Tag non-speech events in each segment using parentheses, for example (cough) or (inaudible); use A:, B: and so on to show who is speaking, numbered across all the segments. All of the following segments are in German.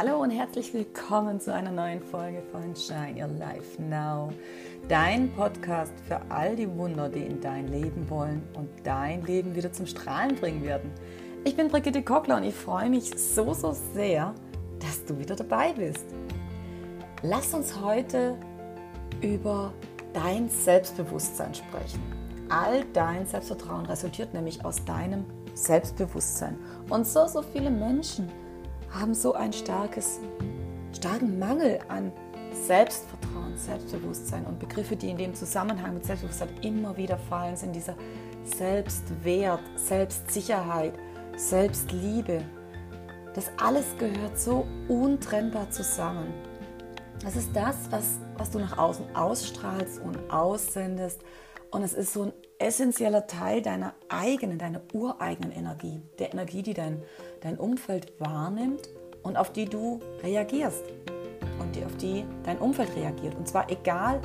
A: Hallo und herzlich willkommen zu einer neuen Folge von Shine Your Life Now. Dein Podcast für all die Wunder, die in dein Leben wollen und dein Leben wieder zum Strahlen bringen werden. Ich bin Brigitte Kockler und ich freue mich so, so sehr, dass du wieder dabei bist. Lass uns heute über dein Selbstbewusstsein sprechen. All dein Selbstvertrauen resultiert nämlich aus deinem Selbstbewusstsein. Und so, so viele Menschen haben so einen starkes, starken Mangel an Selbstvertrauen, Selbstbewusstsein und Begriffe, die in dem Zusammenhang mit Selbstbewusstsein immer wieder fallen, sind dieser Selbstwert, Selbstsicherheit, Selbstliebe. Das alles gehört so untrennbar zusammen. Das ist das, was, was du nach außen ausstrahlst und aussendest. Und es ist so ein essentieller Teil deiner eigenen, deiner ureigenen Energie, der Energie, die dein, dein Umfeld wahrnimmt und auf die du reagierst und die, auf die dein Umfeld reagiert. Und zwar egal,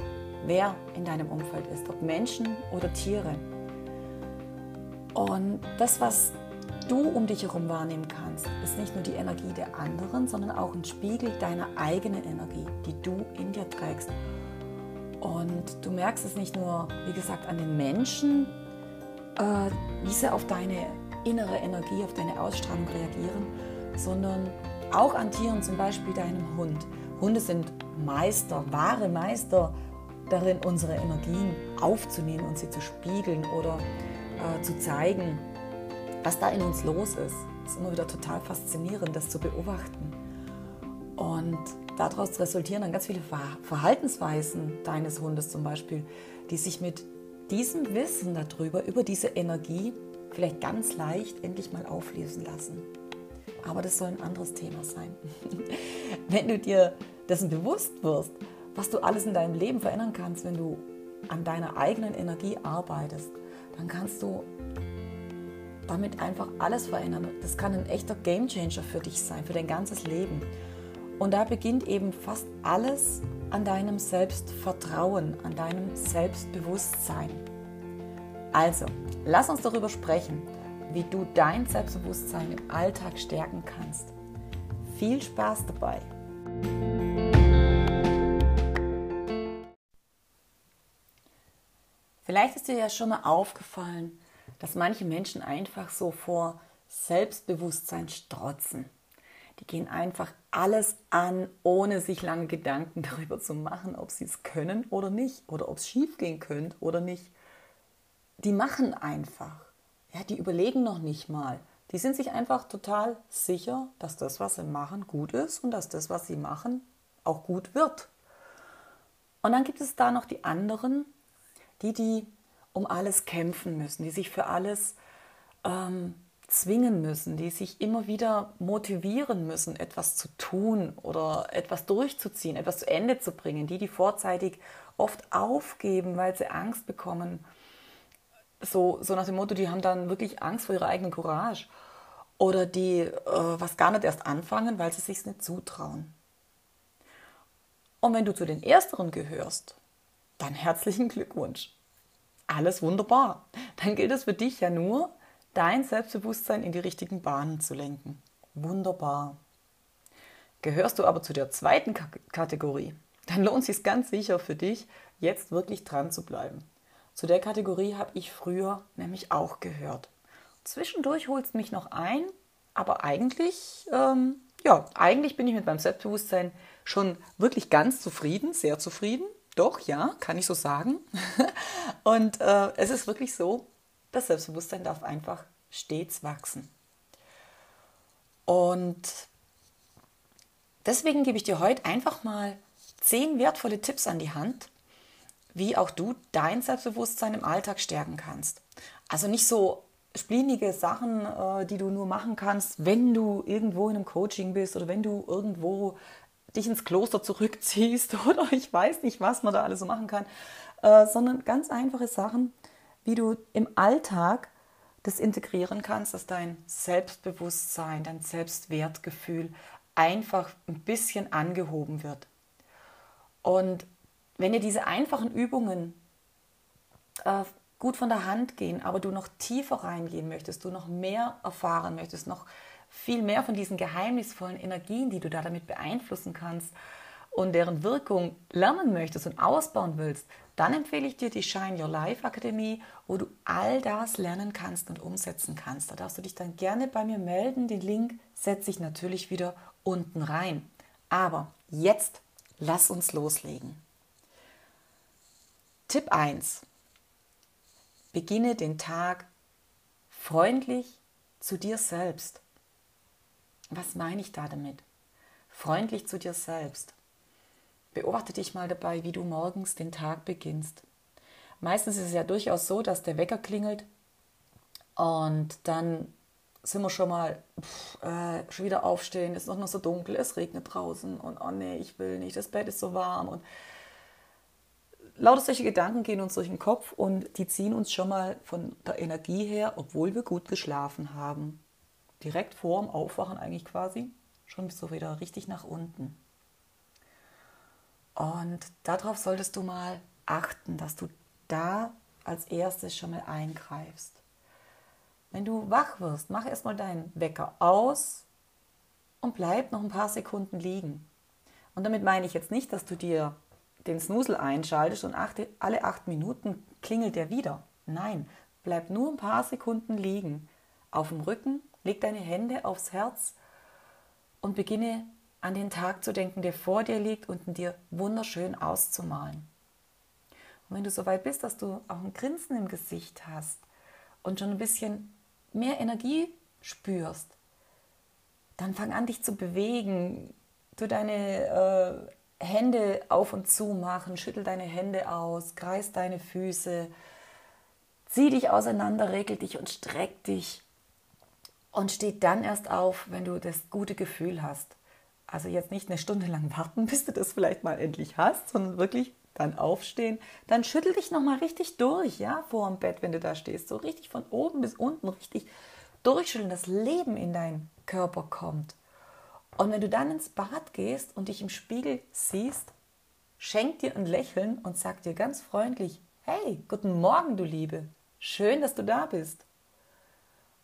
A: wer in deinem Umfeld ist, ob Menschen oder Tiere. Und das, was du um dich herum wahrnehmen kannst, ist nicht nur die Energie der anderen, sondern auch ein Spiegel deiner eigenen Energie, die du in dir trägst. Und du merkst es nicht nur, wie gesagt, an den Menschen, äh, wie sie auf deine innere Energie, auf deine Ausstrahlung reagieren, sondern auch an Tieren, zum Beispiel deinem Hund. Hunde sind Meister, wahre Meister darin, unsere Energien aufzunehmen und sie zu spiegeln oder äh, zu zeigen, was da in uns los ist. Es ist immer wieder total faszinierend, das zu beobachten. Und daraus resultieren dann ganz viele Verhaltensweisen deines Hundes zum Beispiel, die sich mit diesem Wissen darüber, über diese Energie, vielleicht ganz leicht endlich mal auflösen lassen. Aber das soll ein anderes Thema sein. (laughs) wenn du dir dessen bewusst wirst, was du alles in deinem Leben verändern kannst, wenn du an deiner eigenen Energie arbeitest, dann kannst du damit einfach alles verändern. Das kann ein echter Gamechanger für dich sein, für dein ganzes Leben. Und da beginnt eben fast alles an deinem Selbstvertrauen, an deinem Selbstbewusstsein. Also, lass uns darüber sprechen, wie du dein Selbstbewusstsein im Alltag stärken kannst. Viel Spaß dabei! Vielleicht ist dir ja schon mal aufgefallen, dass manche Menschen einfach so vor Selbstbewusstsein strotzen. Die gehen einfach alles an, ohne sich lange Gedanken (laughs) darüber zu machen, ob sie es können oder nicht oder ob es schief gehen könnte oder nicht. Die machen einfach. Ja, die überlegen noch nicht mal. Die sind sich einfach total sicher, dass das, was sie machen, gut ist und dass das, was sie machen, auch gut wird. Und dann gibt es da noch die anderen, die, die um alles kämpfen müssen, die sich für alles ähm, zwingen müssen, die sich immer wieder motivieren müssen, etwas zu tun oder etwas durchzuziehen, etwas zu Ende zu bringen, die, die vorzeitig oft aufgeben, weil sie Angst bekommen. So, so nach dem Motto, die haben dann wirklich Angst vor ihrer eigenen Courage. Oder die äh, was gar nicht erst anfangen, weil sie sich nicht zutrauen. Und wenn du zu den Ersteren gehörst, dann herzlichen Glückwunsch. Alles wunderbar. Dann gilt es für dich ja nur, dein Selbstbewusstsein in die richtigen Bahnen zu lenken. Wunderbar. Gehörst du aber zu der zweiten K Kategorie, dann lohnt es sich ganz sicher für dich, jetzt wirklich dran zu bleiben. Zu der Kategorie habe ich früher nämlich auch gehört. Zwischendurch holst mich noch ein, aber eigentlich, ähm, ja, eigentlich bin ich mit meinem Selbstbewusstsein schon wirklich ganz zufrieden, sehr zufrieden. Doch, ja, kann ich so sagen. (laughs) Und äh, es ist wirklich so, das Selbstbewusstsein darf einfach stets wachsen. Und deswegen gebe ich dir heute einfach mal zehn wertvolle Tipps an die Hand, wie auch du dein Selbstbewusstsein im Alltag stärken kannst. Also nicht so splinige Sachen, äh, die du nur machen kannst, wenn du irgendwo in einem Coaching bist oder wenn du irgendwo dich ins Kloster zurückziehst (laughs) oder ich weiß nicht, was man da alles so machen kann, äh, sondern ganz einfache Sachen, wie du im Alltag das integrieren kannst, dass dein Selbstbewusstsein, dein Selbstwertgefühl einfach ein bisschen angehoben wird. Und wenn dir diese einfachen Übungen äh, gut von der Hand gehen, aber du noch tiefer reingehen möchtest, du noch mehr erfahren möchtest, noch viel mehr von diesen geheimnisvollen Energien, die du da damit beeinflussen kannst und deren Wirkung lernen möchtest und ausbauen willst, dann empfehle ich dir die Shine Your Life Akademie, wo du all das lernen kannst und umsetzen kannst. Da darfst du dich dann gerne bei mir melden. Den Link setze ich natürlich wieder unten rein. Aber jetzt lass uns loslegen. Tipp 1. Beginne den Tag freundlich zu dir selbst. Was meine ich da damit? Freundlich zu dir selbst. Beobachte dich mal dabei, wie du morgens den Tag beginnst. Meistens ist es ja durchaus so, dass der Wecker klingelt und dann sind wir schon mal pff, äh, schon wieder aufstehen, es ist noch, so dunkel, es regnet draußen und oh nee, ich will nicht, das Bett ist so warm und lauter solche Gedanken gehen uns durch den Kopf und die ziehen uns schon mal von der Energie her, obwohl wir gut geschlafen haben. Direkt vor dem Aufwachen eigentlich quasi, schon so wieder richtig nach unten. Und darauf solltest du mal achten, dass du da als erstes schon mal eingreifst. Wenn du wach wirst, mach erstmal deinen Wecker aus und bleib noch ein paar Sekunden liegen. Und damit meine ich jetzt nicht, dass du dir den Snusel einschaltest und acht, alle acht Minuten klingelt der wieder. Nein, bleib nur ein paar Sekunden liegen. Auf dem Rücken, leg deine Hände aufs Herz und beginne an den Tag zu denken, der vor dir liegt und ihn dir wunderschön auszumalen. Und wenn du so weit bist, dass du auch ein Grinsen im Gesicht hast und schon ein bisschen mehr Energie spürst, dann fang an, dich zu bewegen. Du deine äh, Hände auf und zu machen, schüttel deine Hände aus, kreis deine Füße, zieh dich auseinander, regel dich und streck dich und steh dann erst auf, wenn du das gute Gefühl hast. Also jetzt nicht eine Stunde lang warten, (laughs) bis du das vielleicht mal endlich hast, sondern wirklich dann aufstehen. Dann schüttel dich nochmal richtig durch, ja, vor dem Bett, wenn du da stehst. So richtig von oben bis unten richtig durchschütteln, dass Leben in deinen Körper kommt. Und wenn du dann ins Bad gehst und dich im Spiegel siehst, schenk dir ein Lächeln und sag dir ganz freundlich, hey, guten Morgen, du Liebe. Schön, dass du da bist.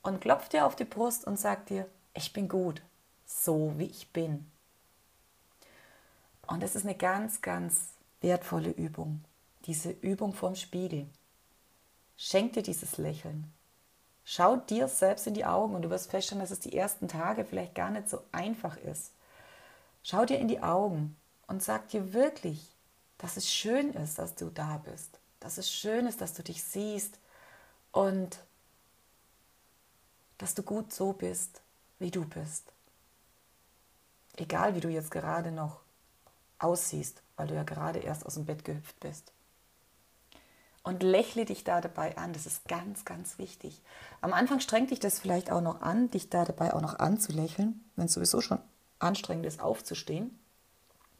A: Und klopf dir auf die Brust und sag dir, ich bin gut, so wie ich bin. Und das ist eine ganz, ganz wertvolle Übung. Diese Übung vorm Spiegel. Schenk dir dieses Lächeln. Schau dir selbst in die Augen und du wirst feststellen, dass es die ersten Tage vielleicht gar nicht so einfach ist. Schau dir in die Augen und sag dir wirklich, dass es schön ist, dass du da bist. Dass es schön ist, dass du dich siehst und dass du gut so bist, wie du bist. Egal, wie du jetzt gerade noch aussiehst, weil du ja gerade erst aus dem Bett gehüpft bist. Und lächle dich da dabei an, das ist ganz, ganz wichtig. Am Anfang strengt dich das vielleicht auch noch an, dich da dabei auch noch anzulächeln, wenn es sowieso schon anstrengend ist, aufzustehen.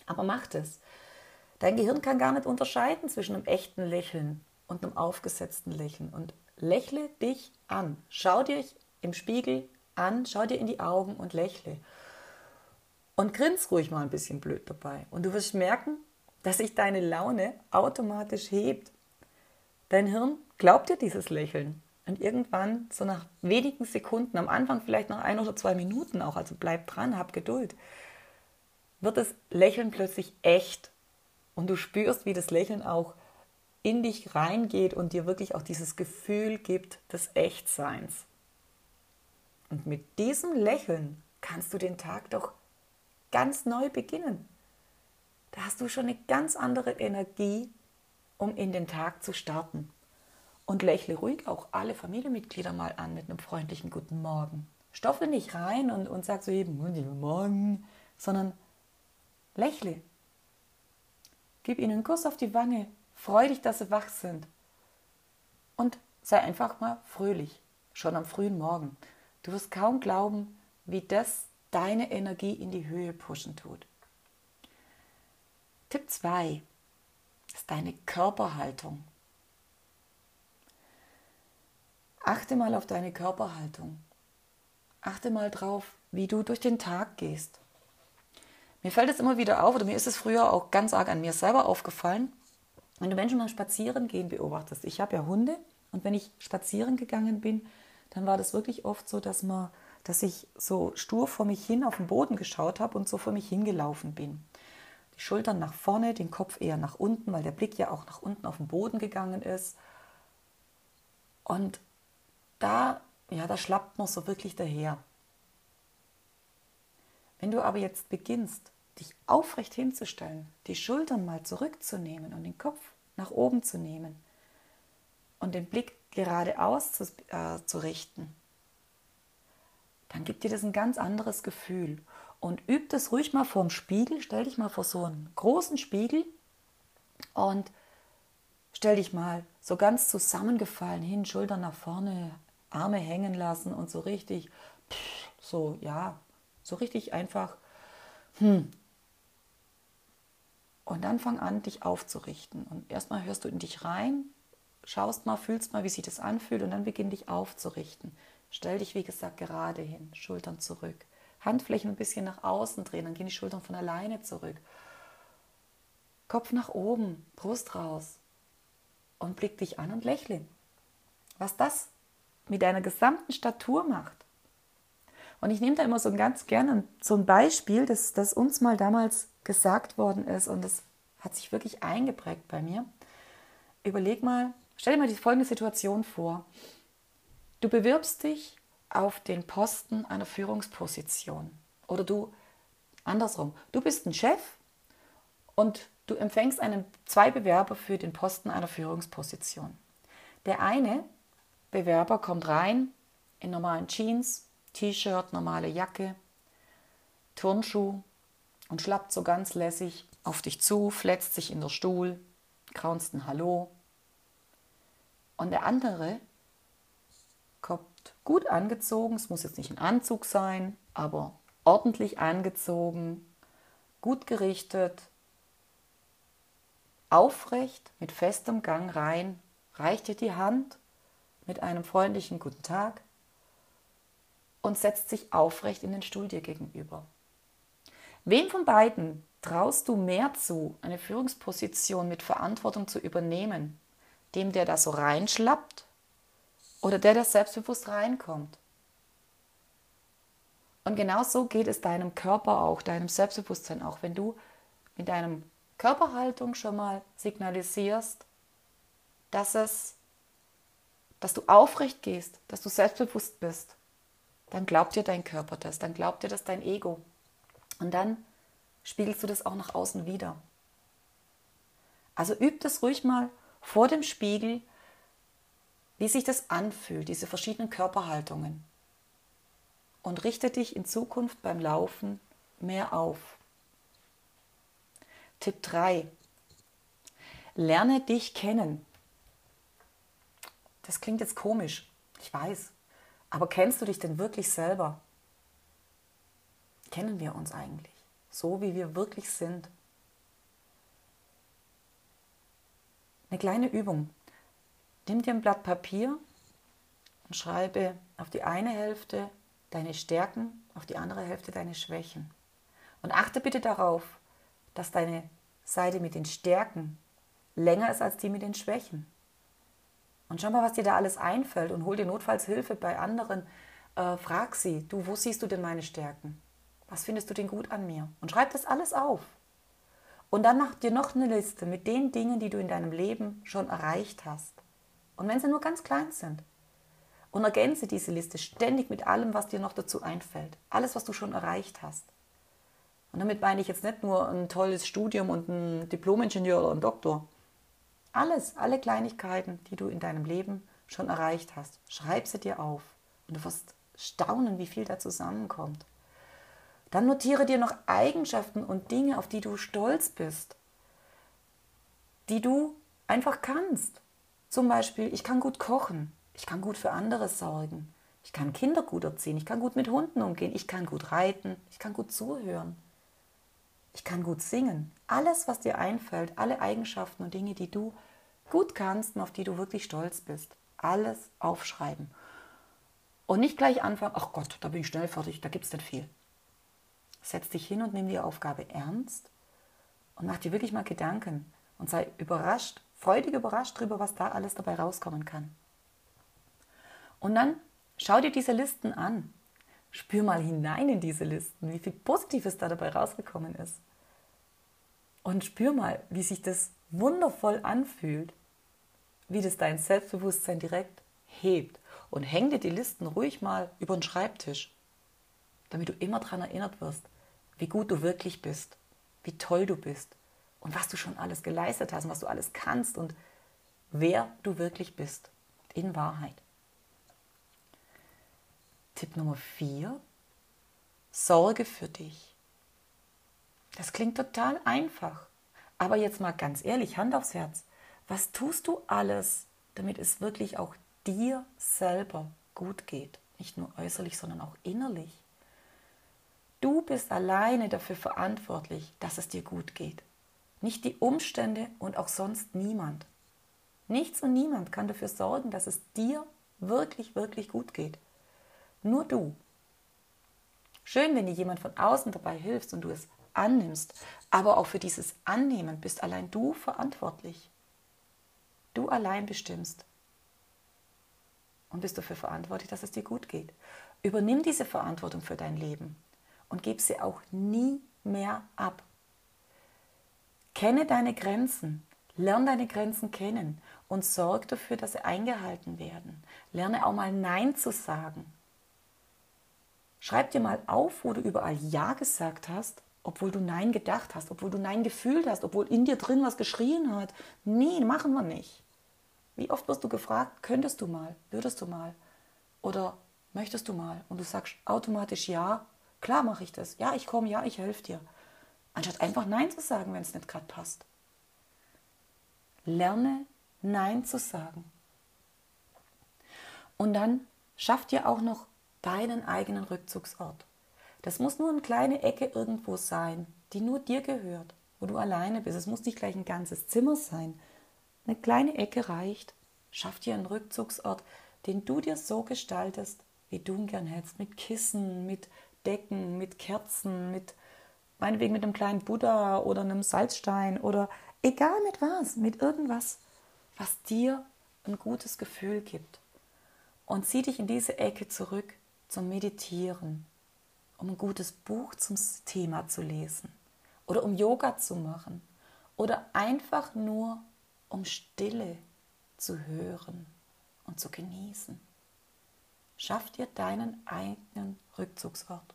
A: Aber mach das. Dein Gehirn kann gar nicht unterscheiden zwischen einem echten Lächeln und einem aufgesetzten Lächeln. Und lächle dich an. Schau dir im Spiegel an, schau dir in die Augen und lächle. Und grins ruhig mal ein bisschen blöd dabei. Und du wirst merken, dass sich deine Laune automatisch hebt. Dein Hirn glaubt dir dieses Lächeln. Und irgendwann, so nach wenigen Sekunden, am Anfang vielleicht nach ein oder zwei Minuten auch, also bleib dran, hab Geduld, wird das Lächeln plötzlich echt. Und du spürst, wie das Lächeln auch in dich reingeht und dir wirklich auch dieses Gefühl gibt des Echtseins. Und mit diesem Lächeln kannst du den Tag doch ganz neu beginnen. Da hast du schon eine ganz andere Energie, um in den Tag zu starten. Und lächle ruhig auch alle Familienmitglieder mal an mit einem freundlichen Guten Morgen. Stoffe nicht rein und, und sag so jedem Guten Morgen, sondern lächle. Gib ihnen einen Kuss auf die Wange. Freu dich, dass sie wach sind. Und sei einfach mal fröhlich, schon am frühen Morgen. Du wirst kaum glauben, wie das deine Energie in die Höhe pushen tut. Tipp 2 ist deine Körperhaltung. Achte mal auf deine Körperhaltung. Achte mal drauf, wie du durch den Tag gehst. Mir fällt es immer wieder auf, oder mir ist es früher auch ganz arg an mir selber aufgefallen, wenn du Menschen mal spazieren gehen beobachtest. Ich habe ja Hunde und wenn ich spazieren gegangen bin, dann war das wirklich oft so, dass man dass ich so stur vor mich hin auf den Boden geschaut habe und so vor mich hingelaufen bin. Die Schultern nach vorne, den Kopf eher nach unten, weil der Blick ja auch nach unten auf den Boden gegangen ist. Und da, ja, da schlappt man so wirklich daher. Wenn du aber jetzt beginnst, dich aufrecht hinzustellen, die Schultern mal zurückzunehmen und den Kopf nach oben zu nehmen und den Blick geradeaus zu, äh, zu richten, dann gibt dir das ein ganz anderes Gefühl. Und üb das ruhig mal vorm Spiegel. Stell dich mal vor so einen großen Spiegel und stell dich mal so ganz zusammengefallen hin, Schultern nach vorne, Arme hängen lassen und so richtig, so, ja, so richtig einfach, hm. Und dann fang an, dich aufzurichten. Und erstmal hörst du in dich rein, schaust mal, fühlst mal, wie sich das anfühlt und dann beginn dich aufzurichten. Stell dich, wie gesagt, gerade hin, Schultern zurück. Handflächen ein bisschen nach außen drehen, dann gehen die Schultern von alleine zurück. Kopf nach oben, Brust raus und blick dich an und lächle. Was das mit deiner gesamten Statur macht. Und ich nehme da immer so ganz gerne so ein Beispiel, das, das uns mal damals gesagt worden ist und das hat sich wirklich eingeprägt bei mir. Überleg mal, stell dir mal die folgende Situation vor. Du bewirbst dich auf den Posten einer Führungsposition. Oder du, andersrum, du bist ein Chef und du empfängst einen, zwei Bewerber für den Posten einer Führungsposition. Der eine Bewerber kommt rein in normalen Jeans, T-Shirt, normale Jacke, Turnschuh und schlappt so ganz lässig auf dich zu, fletzt sich in der Stuhl, kraunst ein Hallo. Und der andere kommt gut angezogen, es muss jetzt nicht ein Anzug sein, aber ordentlich angezogen, gut gerichtet, aufrecht, mit festem Gang rein, reicht dir die Hand? Mit einem freundlichen Guten Tag. Und setzt sich aufrecht in den Stuhl dir gegenüber. Wem von beiden traust du mehr zu, eine Führungsposition mit Verantwortung zu übernehmen? Dem, der da so reinschlappt oder der, der selbstbewusst reinkommt. Und genau so geht es deinem Körper auch, deinem Selbstbewusstsein auch, wenn du mit deinem Körperhaltung schon mal signalisierst, dass es, dass du aufrecht gehst, dass du selbstbewusst bist, dann glaubt dir dein Körper das, dann glaubt dir das dein Ego. Und dann spiegelst du das auch nach außen wieder. Also üb das ruhig mal vor dem Spiegel, wie sich das anfühlt, diese verschiedenen Körperhaltungen. Und richte dich in Zukunft beim Laufen mehr auf. Tipp 3. Lerne dich kennen. Das klingt jetzt komisch, ich weiß. Aber kennst du dich denn wirklich selber? Kennen wir uns eigentlich? So wie wir wirklich sind? Eine kleine Übung. Nimm dir ein Blatt Papier und schreibe auf die eine Hälfte deine Stärken, auf die andere Hälfte deine Schwächen. Und achte bitte darauf, dass deine Seite mit den Stärken länger ist als die mit den Schwächen. Und schau mal, was dir da alles einfällt und hol dir notfalls Hilfe bei anderen. Äh, frag sie, du, wo siehst du denn meine Stärken? Was findest du denn gut an mir? Und schreib das alles auf. Und dann mach dir noch eine Liste mit den Dingen, die du in deinem Leben schon erreicht hast. Und wenn sie nur ganz klein sind. Und ergänze diese Liste ständig mit allem, was dir noch dazu einfällt. Alles, was du schon erreicht hast. Und damit meine ich jetzt nicht nur ein tolles Studium und ein Diplomingenieur oder ein Doktor. Alles, alle Kleinigkeiten, die du in deinem Leben schon erreicht hast, schreib sie dir auf. Und du wirst staunen, wie viel da zusammenkommt. Dann notiere dir noch Eigenschaften und Dinge, auf die du stolz bist, die du einfach kannst. Zum Beispiel, ich kann gut kochen, ich kann gut für andere sorgen, ich kann Kinder gut erziehen, ich kann gut mit Hunden umgehen, ich kann gut reiten, ich kann gut zuhören, ich kann gut singen. Alles, was dir einfällt, alle Eigenschaften und Dinge, die du gut kannst und auf die du wirklich stolz bist, alles aufschreiben. Und nicht gleich anfangen, ach Gott, da bin ich schnell fertig, da gibt es nicht viel. Setz dich hin und nimm die Aufgabe ernst und mach dir wirklich mal Gedanken und sei überrascht, freudig überrascht darüber, was da alles dabei rauskommen kann. Und dann schau dir diese Listen an. Spür mal hinein in diese Listen, wie viel Positives da dabei rausgekommen ist. Und spür mal, wie sich das wundervoll anfühlt, wie das dein Selbstbewusstsein direkt hebt. Und häng dir die Listen ruhig mal über den Schreibtisch, damit du immer daran erinnert wirst, wie gut du wirklich bist, wie toll du bist und was du schon alles geleistet hast und was du alles kannst und wer du wirklich bist in Wahrheit. Tipp Nummer 4. Sorge für dich. Das klingt total einfach. Aber jetzt mal ganz ehrlich, Hand aufs Herz. Was tust du alles, damit es wirklich auch dir selber gut geht? Nicht nur äußerlich, sondern auch innerlich. Du bist alleine dafür verantwortlich, dass es dir gut geht. Nicht die Umstände und auch sonst niemand. Nichts und niemand kann dafür sorgen, dass es dir wirklich, wirklich gut geht. Nur du. Schön, wenn dir jemand von außen dabei hilft und du es annimmst, aber auch für dieses Annehmen bist allein du verantwortlich. Du allein bestimmst und bist dafür verantwortlich, dass es dir gut geht. Übernimm diese Verantwortung für dein Leben und gib sie auch nie mehr ab. Kenne deine Grenzen, lerne deine Grenzen kennen und sorg dafür, dass sie eingehalten werden. Lerne auch mal Nein zu sagen. Schreib dir mal auf, wo du überall Ja gesagt hast, obwohl du Nein gedacht hast, obwohl du Nein gefühlt hast, obwohl in dir drin was geschrien hat. Nee, machen wir nicht. Wie oft wirst du gefragt, könntest du mal, würdest du mal oder möchtest du mal? Und du sagst automatisch Ja, klar mache ich das. Ja, ich komme, ja, ich helfe dir. Anstatt einfach Nein zu sagen, wenn es nicht gerade passt. Lerne Nein zu sagen. Und dann schaff dir auch noch deinen eigenen Rückzugsort. Das muss nur eine kleine Ecke irgendwo sein, die nur dir gehört, wo du alleine bist. Es muss nicht gleich ein ganzes Zimmer sein. Eine kleine Ecke reicht. Schaff dir einen Rückzugsort, den du dir so gestaltest, wie du ihn gern hättest. Mit Kissen, mit Decken, mit Kerzen, mit meinetwegen mit einem kleinen Buddha oder einem Salzstein oder egal mit was, mit irgendwas, was dir ein gutes Gefühl gibt. Und zieh dich in diese Ecke zurück zum Meditieren, um ein gutes Buch zum Thema zu lesen oder um Yoga zu machen oder einfach nur um Stille zu hören und zu genießen. Schaff dir deinen eigenen Rückzugsort.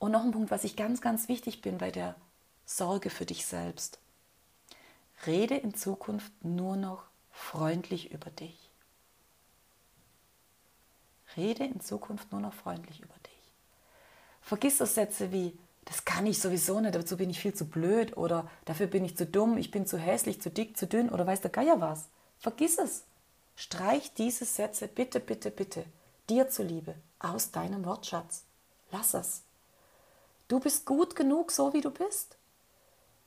A: Und noch ein Punkt, was ich ganz, ganz wichtig bin bei der Sorge für dich selbst. Rede in Zukunft nur noch freundlich über dich. Rede in Zukunft nur noch freundlich über dich. Vergiss so Sätze wie, das kann ich sowieso nicht, dazu bin ich viel zu blöd oder dafür bin ich zu dumm, ich bin zu hässlich, zu dick, zu dünn oder weiß der Geier was. Vergiss es. Streich diese Sätze bitte, bitte, bitte, dir zuliebe, aus deinem Wortschatz. Lass es. Du bist gut genug, so wie du bist.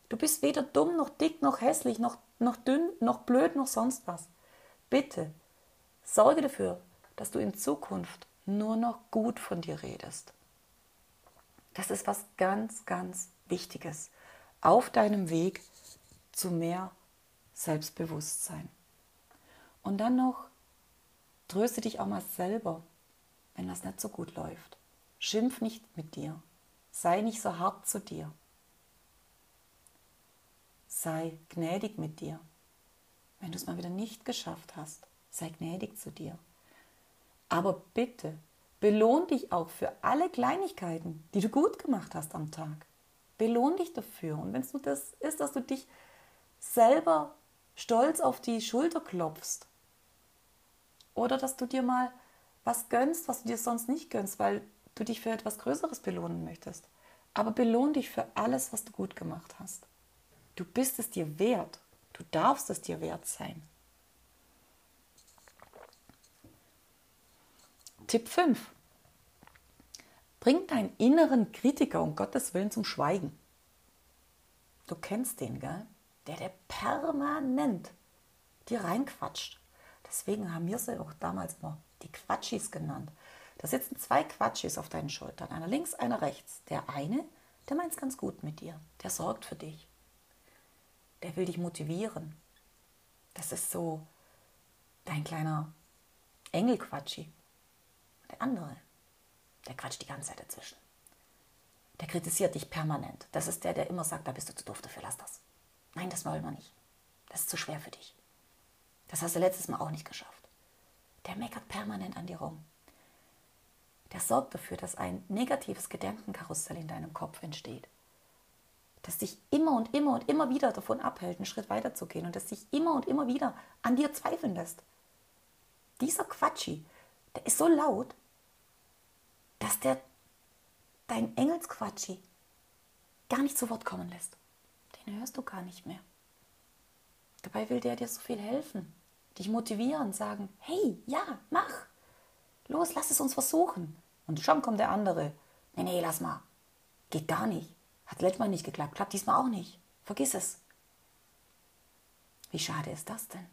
A: Du bist weder dumm, noch dick, noch hässlich, noch, noch dünn, noch blöd, noch sonst was. Bitte, sorge dafür, dass du in Zukunft nur noch gut von dir redest. Das ist was ganz, ganz Wichtiges auf deinem Weg zu mehr Selbstbewusstsein. Und dann noch, tröste dich auch mal selber, wenn das nicht so gut läuft. Schimpf nicht mit dir. Sei nicht so hart zu dir. Sei gnädig mit dir. Wenn du es mal wieder nicht geschafft hast, sei gnädig zu dir. Aber bitte, belohn dich auch für alle Kleinigkeiten, die du gut gemacht hast am Tag. Belohn dich dafür. Und wenn es nur das ist, dass du dich selber stolz auf die Schulter klopfst oder dass du dir mal was gönnst, was du dir sonst nicht gönnst, weil du dich für etwas Größeres belohnen möchtest. Aber belohn dich für alles, was du gut gemacht hast. Du bist es dir wert. Du darfst es dir wert sein. Tipp 5. Bring deinen inneren Kritiker um Gottes Willen zum Schweigen. Du kennst den, gell? Der, der permanent dir reinquatscht. Deswegen haben wir sie auch damals immer die Quatschis genannt. Da sitzen zwei Quatschis auf deinen Schultern, einer links, einer rechts. Der eine, der meint es ganz gut mit dir, der sorgt für dich. Der will dich motivieren. Das ist so dein kleiner Engelquatschi der andere, Der quatscht die ganze Zeit dazwischen. Der kritisiert dich permanent. Das ist der, der immer sagt, da bist du zu doof dafür, lass das. Nein, das wollen wir nicht. Das ist zu schwer für dich. Das hast du letztes Mal auch nicht geschafft. Der meckert permanent an dir rum. Der sorgt dafür, dass ein negatives Gedankenkarussell in deinem Kopf entsteht. Das dich immer und immer und immer wieder davon abhält, einen Schritt weiterzugehen und das dich immer und immer wieder an dir zweifeln lässt. Dieser Quatschi, der ist so laut, dass der dein Engelsquatschi gar nicht zu Wort kommen lässt. Den hörst du gar nicht mehr. Dabei will der dir so viel helfen, dich motivieren, sagen, hey, ja, mach. Los, lass es uns versuchen. Und schon kommt der andere. Nee, nee, lass mal. Geht gar nicht. Hat letztes Mal nicht geklappt, klappt diesmal auch nicht. Vergiss es. Wie schade ist das denn?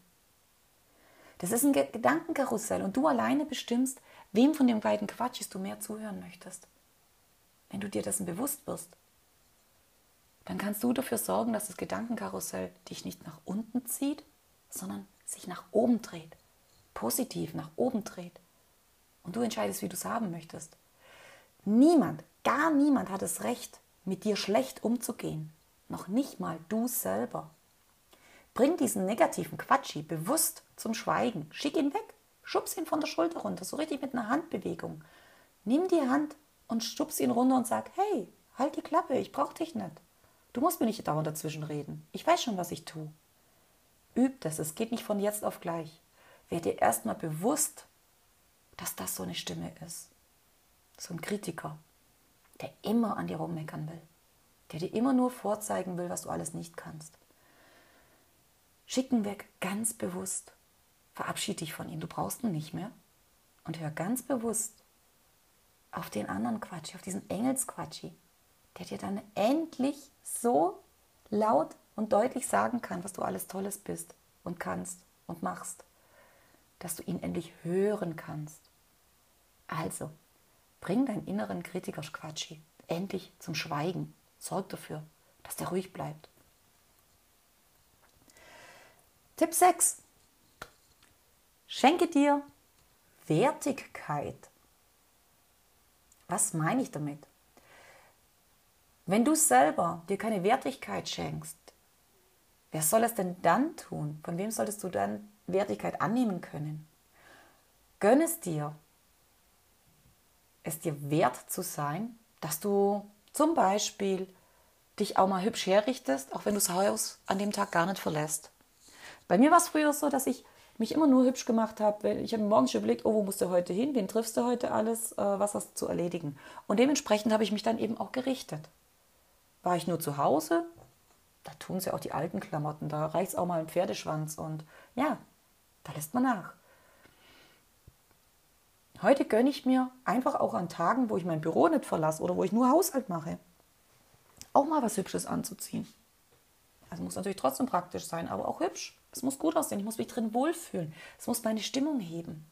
A: Das ist ein Gedankenkarussell und du alleine bestimmst, wem von den beiden Quatschis du mehr zuhören möchtest. Wenn du dir dessen bewusst wirst, dann kannst du dafür sorgen, dass das Gedankenkarussell dich nicht nach unten zieht, sondern sich nach oben dreht. Positiv nach oben dreht. Und du entscheidest, wie du es haben möchtest. Niemand, gar niemand hat das Recht, mit dir schlecht umzugehen. Noch nicht mal du selber. Bring diesen negativen Quatschi bewusst zum Schweigen. Schick ihn weg. Schubs ihn von der Schulter runter, so richtig mit einer Handbewegung. Nimm die Hand und stupst ihn runter und sag, hey, halt die Klappe, ich brauch dich nicht. Du musst mir nicht dauernd dazwischen reden. Ich weiß schon, was ich tue. Üb das, es geht nicht von jetzt auf gleich. Werd dir erstmal bewusst, dass das so eine Stimme ist. So ein Kritiker, der immer an dir rummeckern will. Der dir immer nur vorzeigen will, was du alles nicht kannst. Schicken weg ganz bewusst. Verabschied dich von ihm, du brauchst ihn nicht mehr. Und hör ganz bewusst auf den anderen Quatschi, auf diesen Engelsquatschi, der dir dann endlich so laut und deutlich sagen kann, was du alles Tolles bist und kannst und machst, dass du ihn endlich hören kannst. Also, bring deinen inneren Kritiker Quatschi endlich zum Schweigen. Sorg dafür, dass der ruhig bleibt. Tipp 6. Schenke dir Wertigkeit. Was meine ich damit? Wenn du selber dir keine Wertigkeit schenkst, wer soll es denn dann tun? Von wem solltest du dann Wertigkeit annehmen können? Gönn es dir, es dir wert zu sein, dass du zum Beispiel dich auch mal hübsch herrichtest, auch wenn du das Haus an dem Tag gar nicht verlässt. Bei mir war es früher so, dass ich mich immer nur hübsch gemacht habe. Ich habe morgens überlegt, oh, wo musst du heute hin? Wen triffst du heute alles? Äh, was hast du zu erledigen? Und dementsprechend habe ich mich dann eben auch gerichtet. War ich nur zu Hause, da tun sie auch die alten Klamotten, da reicht es auch mal ein Pferdeschwanz und ja, da lässt man nach. Heute gönne ich mir einfach auch an Tagen, wo ich mein Büro nicht verlasse oder wo ich nur Haushalt mache, auch mal was Hübsches anzuziehen. Also muss natürlich trotzdem praktisch sein, aber auch hübsch. Es muss gut aussehen, ich muss mich drin wohlfühlen. Es muss meine Stimmung heben.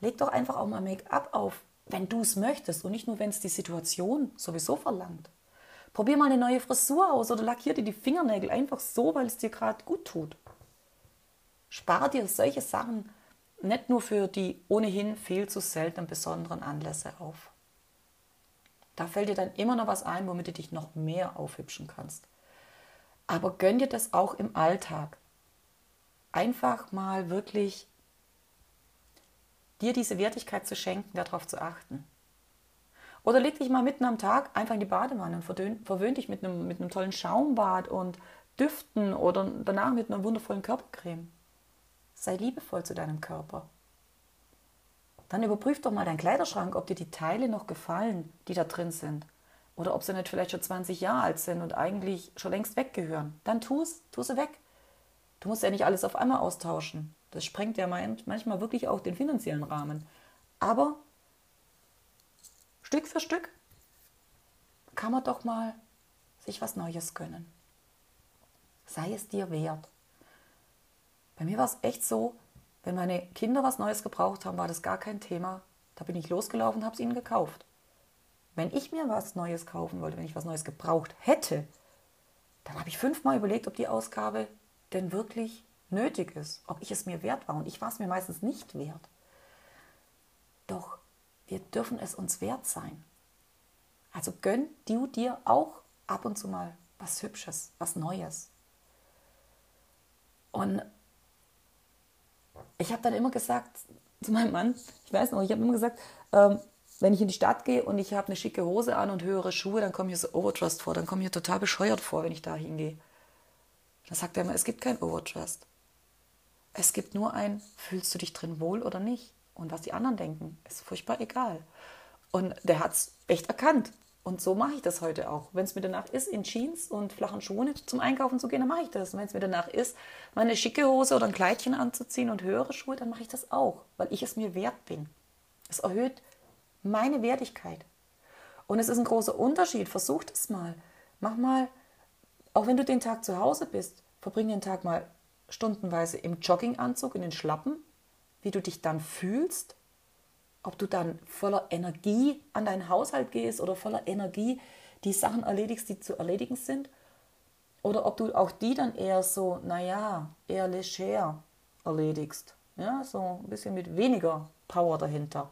A: Leg doch einfach auch mal Make-up auf wenn du es möchtest und nicht nur, wenn es die Situation sowieso verlangt. Probier mal eine neue Frisur aus oder lackier dir die Fingernägel einfach so, weil es dir gerade gut tut. Spar dir solche Sachen nicht nur für die ohnehin viel zu seltenen besonderen Anlässe auf. Da fällt dir dann immer noch was ein, womit du dich noch mehr aufhübschen kannst. Aber gönn dir das auch im Alltag. Einfach mal wirklich dir diese Wertigkeit zu schenken, darauf zu achten. Oder leg dich mal mitten am Tag einfach in die Badewanne und verwöhn dich mit einem, mit einem tollen Schaumbad und Düften oder danach mit einer wundervollen Körpercreme. Sei liebevoll zu deinem Körper. Dann überprüf doch mal deinen Kleiderschrank, ob dir die Teile noch gefallen, die da drin sind. Oder ob sie nicht vielleicht schon 20 Jahre alt sind und eigentlich schon längst weggehören. Dann tu es, tu sie weg. Du musst ja nicht alles auf einmal austauschen. Das sprengt ja manchmal wirklich auch den finanziellen Rahmen. Aber Stück für Stück kann man doch mal sich was Neues gönnen. Sei es dir wert. Bei mir war es echt so, wenn meine Kinder was Neues gebraucht haben, war das gar kein Thema. Da bin ich losgelaufen und habe es ihnen gekauft. Wenn ich mir was Neues kaufen wollte, wenn ich was Neues gebraucht hätte, dann habe ich fünfmal überlegt, ob die Ausgabe denn wirklich nötig ist, ob ich es mir wert war. Und ich war es mir meistens nicht wert. Doch wir dürfen es uns wert sein. Also gönn du dir auch ab und zu mal was Hübsches, was Neues. Und ich habe dann immer gesagt zu meinem Mann, ich weiß noch, ich habe immer gesagt, ähm, wenn ich in die Stadt gehe und ich habe eine schicke Hose an und höhere Schuhe, dann komme ich so Overtrust vor, dann komme ich total bescheuert vor, wenn ich da hingehe. Dann sagt er immer, es gibt kein Overtrust. Es gibt nur ein, fühlst du dich drin wohl oder nicht? Und was die anderen denken, ist furchtbar egal. Und der hat es echt erkannt. Und so mache ich das heute auch. Wenn es mir danach ist, in Jeans und flachen Schuhen zum Einkaufen zu gehen, dann mache ich das. Wenn es mir danach ist, meine schicke Hose oder ein Kleidchen anzuziehen und höhere Schuhe, dann mache ich das auch, weil ich es mir wert bin. Es erhöht meine Wertigkeit. Und es ist ein großer Unterschied. Versuch das mal. Mach mal, auch wenn du den Tag zu Hause bist, verbring den Tag mal stundenweise im Jogginganzug, in den Schlappen, wie du dich dann fühlst ob du dann voller Energie an deinen Haushalt gehst oder voller Energie die Sachen erledigst, die zu erledigen sind. Oder ob du auch die dann eher so, naja, eher leger erledigst. Ja, so ein bisschen mit weniger Power dahinter.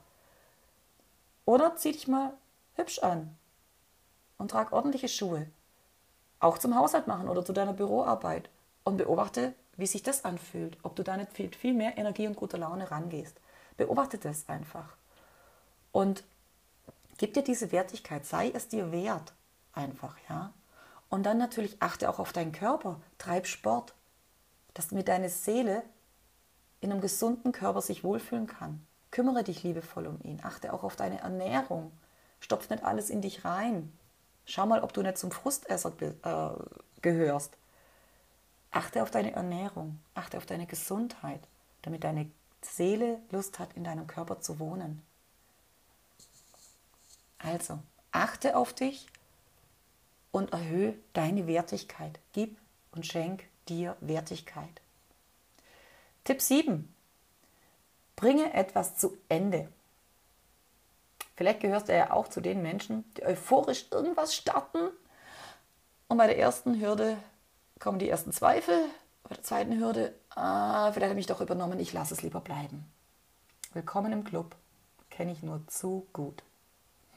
A: Oder zieh dich mal hübsch an und trag ordentliche Schuhe. Auch zum Haushalt machen oder zu deiner Büroarbeit. Und beobachte, wie sich das anfühlt. Ob du da nicht viel, viel mehr Energie und guter Laune rangehst. Beobachte das einfach. Und gib dir diese Wertigkeit, sei es dir wert, einfach, ja. Und dann natürlich achte auch auf deinen Körper, treib Sport, dass mit deiner Seele in einem gesunden Körper sich wohlfühlen kann. Kümmere dich liebevoll um ihn, achte auch auf deine Ernährung, stopf nicht alles in dich rein. Schau mal, ob du nicht zum Frustesser äh, gehörst. Achte auf deine Ernährung, achte auf deine Gesundheit, damit deine Seele Lust hat, in deinem Körper zu wohnen. Also, achte auf dich und erhöhe deine Wertigkeit. Gib und schenk dir Wertigkeit. Tipp 7. Bringe etwas zu Ende. Vielleicht gehörst du ja auch zu den Menschen, die euphorisch irgendwas starten und bei der ersten Hürde kommen die ersten Zweifel, bei der zweiten Hürde ah, vielleicht habe ich doch übernommen, ich lasse es lieber bleiben. Willkommen im Club, kenne ich nur zu gut.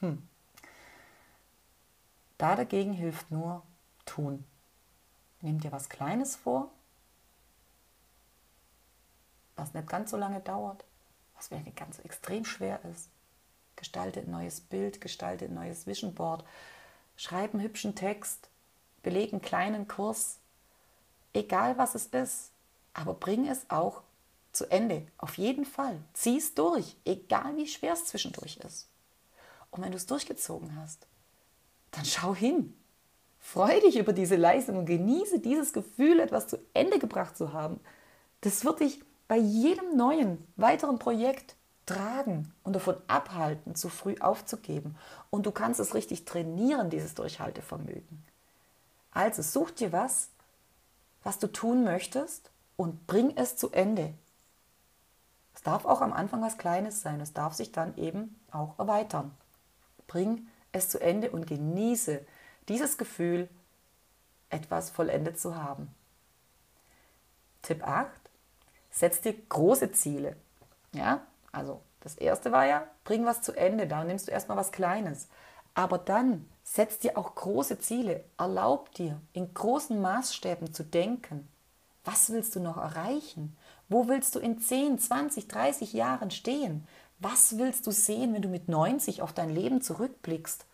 A: Hm. Da dagegen hilft nur tun. Nimm dir was Kleines vor, was nicht ganz so lange dauert, was vielleicht nicht ganz so extrem schwer ist. Gestalte ein neues Bild, gestalte ein neues Vision Board, schreib einen hübschen Text, belege einen kleinen Kurs, egal was es ist, aber bring es auch zu Ende. Auf jeden Fall. Zieh es durch, egal wie schwer es zwischendurch ist. Und wenn du es durchgezogen hast, dann schau hin. Freu dich über diese Leistung und genieße dieses Gefühl, etwas zu Ende gebracht zu haben. Das wird dich bei jedem neuen, weiteren Projekt tragen und davon abhalten, zu früh aufzugeben. Und du kannst es richtig trainieren, dieses Durchhaltevermögen. Also such dir was, was du tun möchtest und bring es zu Ende. Es darf auch am Anfang was Kleines sein, es darf sich dann eben auch erweitern. Bring es zu Ende und genieße dieses Gefühl, etwas vollendet zu haben. Tipp 8. Setz dir große Ziele. Ja, also das erste war ja, bring was zu Ende, da nimmst du erstmal was Kleines. Aber dann setz dir auch große Ziele. Erlaub dir, in großen Maßstäben zu denken. Was willst du noch erreichen? Wo willst du in 10, 20, 30 Jahren stehen? Was willst du sehen, wenn du mit 90 auf dein Leben zurückblickst?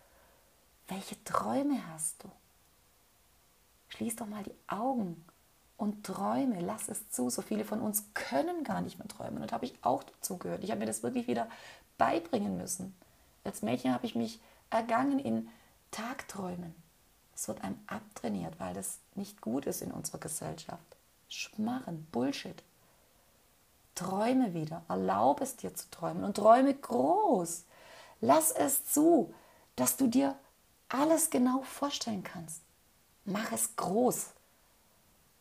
A: Welche Träume hast du? Schließ doch mal die Augen und träume, lass es zu. So viele von uns können gar nicht mehr träumen und habe ich auch dazu gehört. Ich habe mir das wirklich wieder beibringen müssen. Als Mädchen habe ich mich ergangen in Tagträumen. Es wird einem abtrainiert, weil das nicht gut ist in unserer Gesellschaft. Schmarren, Bullshit. Träume wieder, erlaube es dir zu träumen und träume groß. Lass es zu, dass du dir alles genau vorstellen kannst. Mach es groß.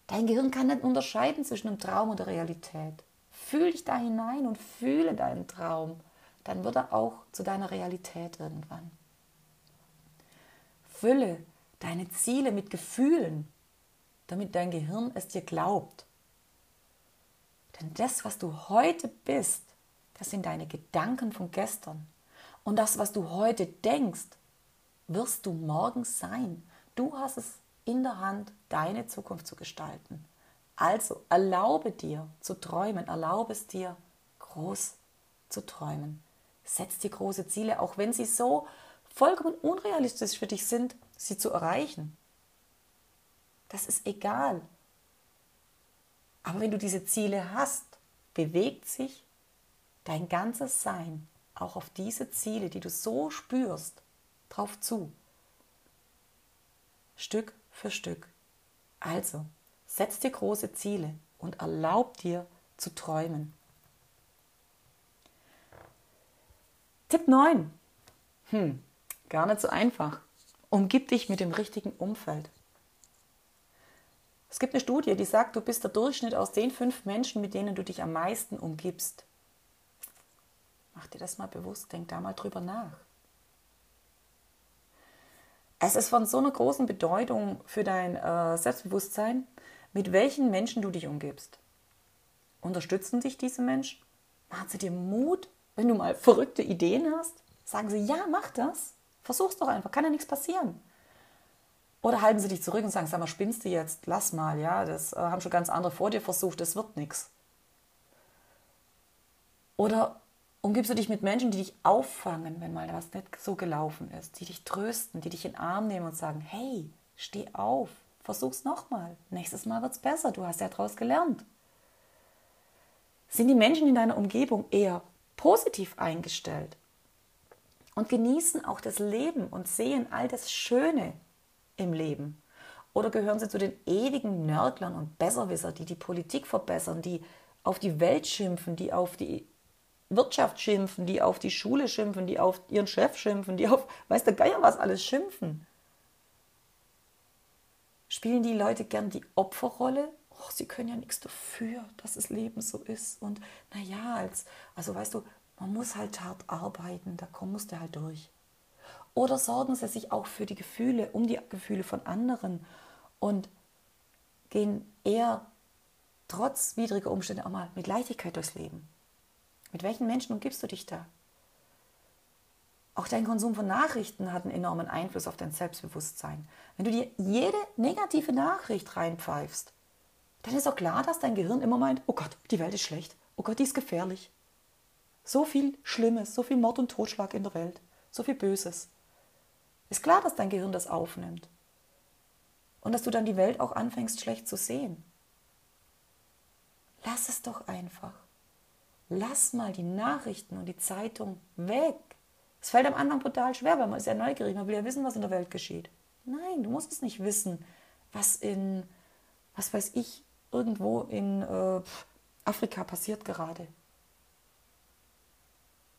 A: Dein Gehirn kann nicht unterscheiden zwischen einem Traum und der Realität. Fühl dich da hinein und fühle deinen Traum. Dann wird er auch zu deiner Realität irgendwann. Fülle deine Ziele mit Gefühlen, damit dein Gehirn es dir glaubt. Denn das, was du heute bist, das sind deine Gedanken von gestern. Und das, was du heute denkst, wirst du morgen sein. Du hast es in der Hand, deine Zukunft zu gestalten. Also erlaube dir zu träumen, erlaube es dir groß zu träumen. Setz dir große Ziele, auch wenn sie so vollkommen unrealistisch für dich sind, sie zu erreichen. Das ist egal. Aber wenn du diese Ziele hast, bewegt sich dein ganzes Sein auch auf diese Ziele, die du so spürst, drauf zu. Stück für Stück. Also, setz dir große Ziele und erlaub dir zu träumen. Tipp 9. Hm, gar nicht so einfach. Umgib dich mit dem richtigen Umfeld. Es gibt eine Studie, die sagt, du bist der Durchschnitt aus den fünf Menschen, mit denen du dich am meisten umgibst. Mach dir das mal bewusst, denk da mal drüber nach. Es ist von so einer großen Bedeutung für dein äh, Selbstbewusstsein, mit welchen Menschen du dich umgibst. Unterstützen dich diese Menschen? Machen sie dir Mut, wenn du mal verrückte Ideen hast? Sagen sie, ja, mach das. Versuch's doch einfach, kann ja nichts passieren. Oder halten sie dich zurück und sagen, sag mal, spinnst du jetzt? Lass mal, ja, das äh, haben schon ganz andere vor dir versucht, das wird nichts. Oder umgibst du dich mit Menschen, die dich auffangen, wenn mal was nicht so gelaufen ist, die dich trösten, die dich in den Arm nehmen und sagen, hey, steh auf, versuch's nochmal, nächstes Mal wird's besser, du hast ja daraus gelernt. Sind die Menschen in deiner Umgebung eher positiv eingestellt und genießen auch das Leben und sehen all das Schöne, im Leben? Oder gehören sie zu den ewigen Nördlern und Besserwisser, die die Politik verbessern, die auf die Welt schimpfen, die auf die Wirtschaft schimpfen, die auf die Schule schimpfen, die auf ihren Chef schimpfen, die auf, weiß der Geier was alles schimpfen? Spielen die Leute gern die Opferrolle? Oh, sie können ja nichts dafür, dass das Leben so ist. Und naja, als, also weißt du, man muss halt hart arbeiten, da musst du halt durch. Oder sorgen sie sich auch für die Gefühle, um die Gefühle von anderen und gehen eher trotz widriger Umstände auch mal mit Leichtigkeit durchs Leben. Mit welchen Menschen umgibst du dich da? Auch dein Konsum von Nachrichten hat einen enormen Einfluss auf dein Selbstbewusstsein. Wenn du dir jede negative Nachricht reinpfeifst, dann ist auch klar, dass dein Gehirn immer meint, oh Gott, die Welt ist schlecht, oh Gott, die ist gefährlich. So viel Schlimmes, so viel Mord und Totschlag in der Welt, so viel Böses. Ist klar, dass dein Gehirn das aufnimmt. Und dass du dann die Welt auch anfängst schlecht zu sehen. Lass es doch einfach. Lass mal die Nachrichten und die Zeitung weg. Es fällt am Anfang brutal schwer, weil man ist ja neugierig, man will ja wissen, was in der Welt geschieht. Nein, du musst es nicht wissen, was in, was weiß ich, irgendwo in äh, Afrika passiert gerade.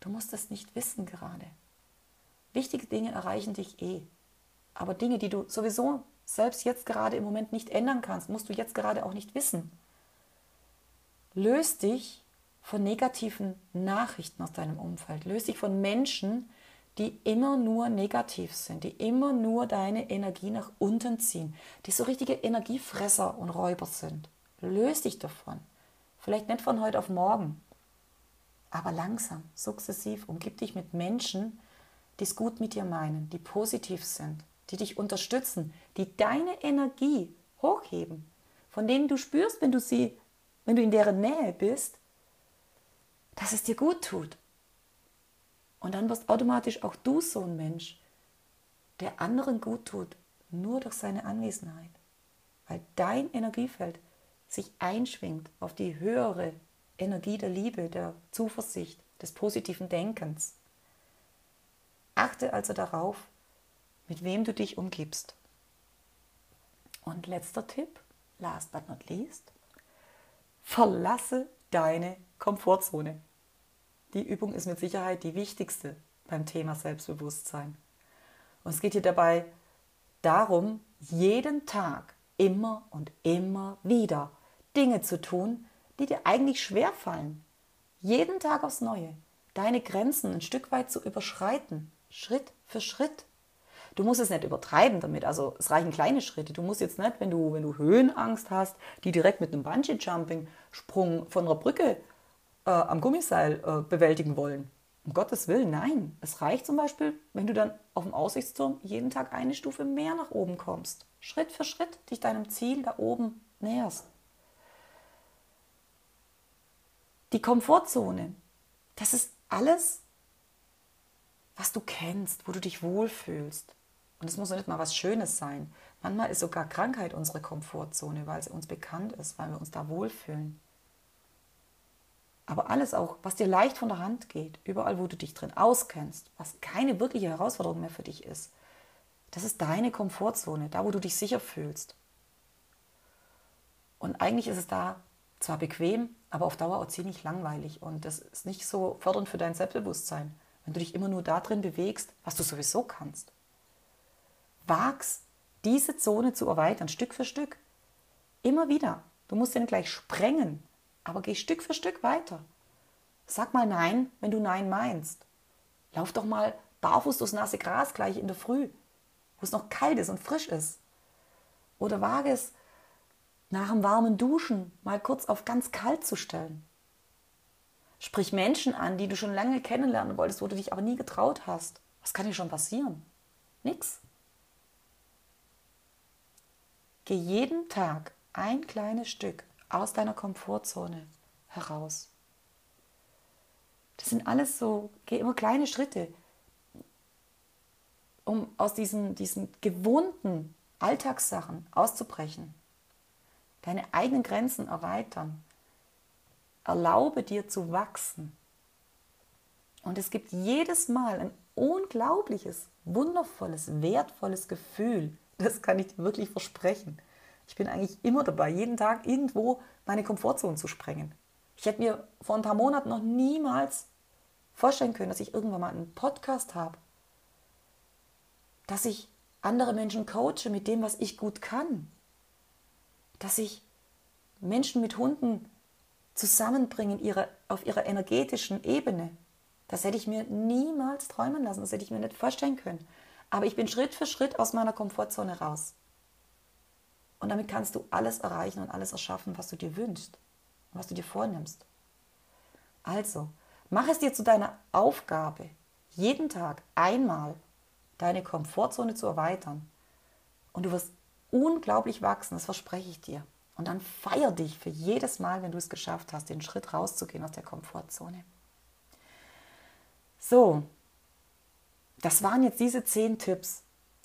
A: Du musst es nicht wissen gerade. Wichtige Dinge erreichen dich eh. Aber Dinge, die du sowieso selbst jetzt gerade im Moment nicht ändern kannst, musst du jetzt gerade auch nicht wissen. Löst dich von negativen Nachrichten aus deinem Umfeld. Löst dich von Menschen, die immer nur negativ sind, die immer nur deine Energie nach unten ziehen, die so richtige Energiefresser und Räuber sind. Löst dich davon. Vielleicht nicht von heute auf morgen, aber langsam, sukzessiv. Umgib dich mit Menschen, die es gut mit dir meinen, die positiv sind, die dich unterstützen, die deine Energie hochheben, von denen du spürst, wenn du sie, wenn du in deren Nähe bist, dass es dir gut tut. Und dann wirst automatisch auch du so ein Mensch, der anderen gut tut, nur durch seine Anwesenheit, weil dein Energiefeld sich einschwingt auf die höhere Energie der Liebe, der Zuversicht, des positiven Denkens. Achte also darauf, mit wem du dich umgibst. Und letzter Tipp, last but not least, verlasse deine Komfortzone. Die Übung ist mit Sicherheit die wichtigste beim Thema Selbstbewusstsein. Und es geht hier dabei darum, jeden Tag immer und immer wieder Dinge zu tun, die dir eigentlich schwer fallen. Jeden Tag aufs Neue. Deine Grenzen ein Stück weit zu überschreiten. Schritt für Schritt. Du musst es nicht übertreiben damit, also es reichen kleine Schritte. Du musst jetzt nicht, wenn du, wenn du Höhenangst hast, die direkt mit einem Bungee-Jumping-Sprung von einer Brücke äh, am Gummiseil äh, bewältigen wollen. Um Gottes Willen, nein. Es reicht zum Beispiel, wenn du dann auf dem Aussichtsturm jeden Tag eine Stufe mehr nach oben kommst. Schritt für Schritt dich deinem Ziel da oben näherst. Die Komfortzone, das ist alles, was du kennst, wo du dich wohlfühlst. Und es muss nicht mal was Schönes sein. Manchmal ist sogar Krankheit unsere Komfortzone, weil sie uns bekannt ist, weil wir uns da wohlfühlen. Aber alles auch, was dir leicht von der Hand geht, überall, wo du dich drin auskennst, was keine wirkliche Herausforderung mehr für dich ist, das ist deine Komfortzone, da, wo du dich sicher fühlst. Und eigentlich ist es da zwar bequem, aber auf Dauer auch ziemlich langweilig. Und das ist nicht so fördernd für dein Selbstbewusstsein, wenn du dich immer nur da drin bewegst, was du sowieso kannst. Wag's, diese Zone zu erweitern, Stück für Stück. Immer wieder. Du musst nicht gleich sprengen, aber geh Stück für Stück weiter. Sag mal Nein, wenn du Nein meinst. Lauf doch mal barfuß durchs nasse Gras gleich in der Früh, wo es noch kalt ist und frisch ist. Oder wage es, nach dem warmen Duschen mal kurz auf ganz kalt zu stellen. Sprich Menschen an, die du schon lange kennenlernen wolltest, wo du dich aber nie getraut hast. Was kann dir schon passieren? Nix. Geh jeden Tag ein kleines Stück aus deiner Komfortzone heraus. Das sind alles so, geh immer kleine Schritte, um aus diesen, diesen gewohnten Alltagssachen auszubrechen. Deine eigenen Grenzen erweitern. Erlaube dir zu wachsen. Und es gibt jedes Mal ein unglaubliches, wundervolles, wertvolles Gefühl. Das kann ich dir wirklich versprechen. Ich bin eigentlich immer dabei, jeden Tag irgendwo meine Komfortzone zu sprengen. Ich hätte mir vor ein paar Monaten noch niemals vorstellen können, dass ich irgendwann mal einen Podcast habe, dass ich andere Menschen coache mit dem, was ich gut kann, dass ich Menschen mit Hunden zusammenbringe ihre, auf ihrer energetischen Ebene. Das hätte ich mir niemals träumen lassen, das hätte ich mir nicht vorstellen können. Aber ich bin Schritt für Schritt aus meiner Komfortzone raus. Und damit kannst du alles erreichen und alles erschaffen, was du dir wünschst was du dir vornimmst. Also, mach es dir zu deiner Aufgabe, jeden Tag einmal deine Komfortzone zu erweitern. Und du wirst unglaublich wachsen, das verspreche ich dir. Und dann feier dich für jedes Mal, wenn du es geschafft hast, den Schritt rauszugehen aus der Komfortzone. So, das waren jetzt diese zehn Tipps.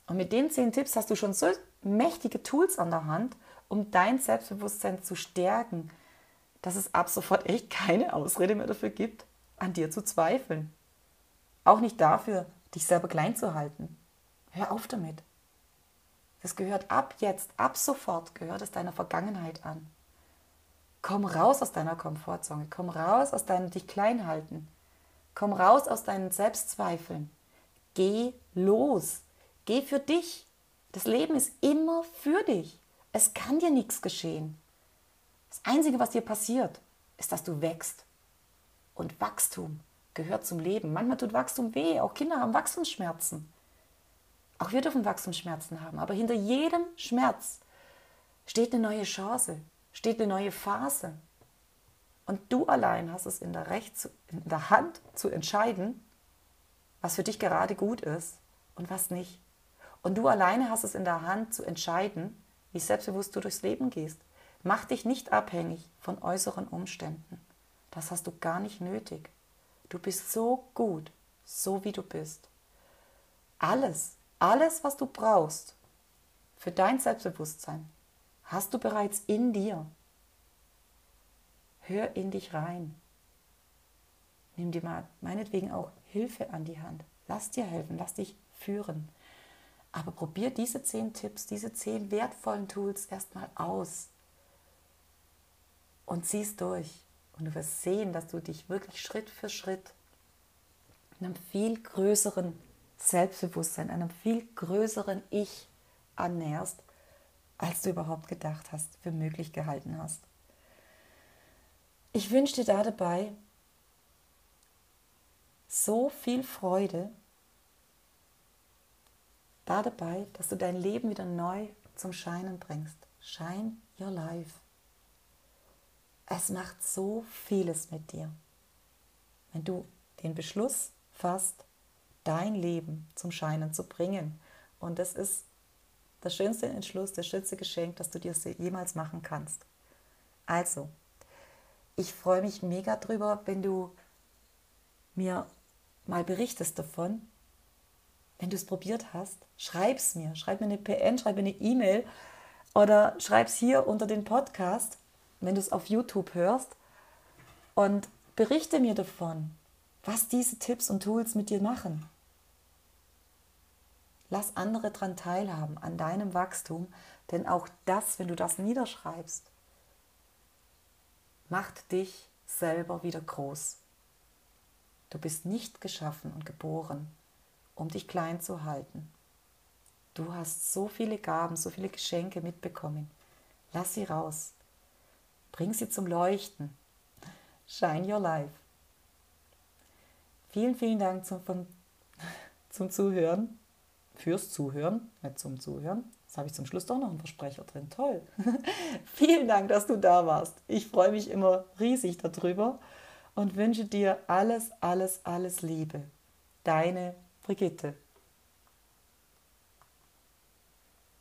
A: Und mit den zehn Tipps hast du schon so mächtige Tools an der Hand, um dein Selbstbewusstsein zu stärken, dass es ab sofort echt keine Ausrede mehr dafür gibt, an dir zu zweifeln. Auch nicht dafür, dich selber klein zu halten. Hör auf damit. Das gehört ab jetzt, ab sofort, gehört es deiner Vergangenheit an. Komm raus aus deiner Komfortzone, komm raus aus deinem dich klein halten. Komm raus aus deinen Selbstzweifeln. Geh los. Geh für dich. Das Leben ist immer für dich. Es kann dir nichts geschehen. Das Einzige, was dir passiert, ist, dass du wächst. Und Wachstum gehört zum Leben. Manchmal tut Wachstum weh. Auch Kinder haben Wachstumsschmerzen. Auch wir dürfen Wachstumsschmerzen haben. Aber hinter jedem Schmerz steht eine neue Chance, steht eine neue Phase. Und du allein hast es in der, Recht, in der Hand zu entscheiden, was für dich gerade gut ist und was nicht. Und du alleine hast es in der Hand zu entscheiden, wie selbstbewusst du durchs Leben gehst. Mach dich nicht abhängig von äußeren Umständen. Das hast du gar nicht nötig. Du bist so gut, so wie du bist. Alles, alles, was du brauchst für dein Selbstbewusstsein, hast du bereits in dir. Hör in dich rein. Nimm dir mal meinetwegen auch Hilfe an die Hand. Lass dir helfen, lass dich führen. Aber probier diese zehn Tipps, diese zehn wertvollen Tools erstmal aus und zieh es durch. Und du wirst sehen, dass du dich wirklich Schritt für Schritt einem viel größeren Selbstbewusstsein, einem viel größeren Ich annäherst, als du überhaupt gedacht hast, für möglich gehalten hast. Ich wünsche dir da dabei so viel Freude da dabei, dass du dein Leben wieder neu zum Scheinen bringst. Shine your life. Es macht so vieles mit dir, wenn du den Beschluss fasst, dein Leben zum Scheinen zu bringen. Und das ist der schönste Entschluss, das schönste Geschenk, das du dir jemals machen kannst. Also, ich freue mich mega drüber, wenn du mir mal berichtest davon, wenn du es probiert hast. Schreib es mir, schreib mir eine PN, schreib mir eine E-Mail oder schreib es hier unter den Podcast, wenn du es auf YouTube hörst und berichte mir davon, was diese Tipps und Tools mit dir machen. Lass andere daran teilhaben, an deinem Wachstum, denn auch das, wenn du das niederschreibst, macht dich selber wieder groß. Du bist nicht geschaffen und geboren, um dich klein zu halten. Du hast so viele Gaben, so viele Geschenke mitbekommen. Lass sie raus. Bring sie zum Leuchten. Shine your life. Vielen, vielen Dank zum, (laughs) zum Zuhören, fürs Zuhören, nicht zum Zuhören. Jetzt habe ich zum Schluss doch noch einen Versprecher drin. Toll. (laughs) vielen Dank, dass du da warst. Ich freue mich immer riesig darüber und wünsche dir alles, alles, alles Liebe. Deine Brigitte.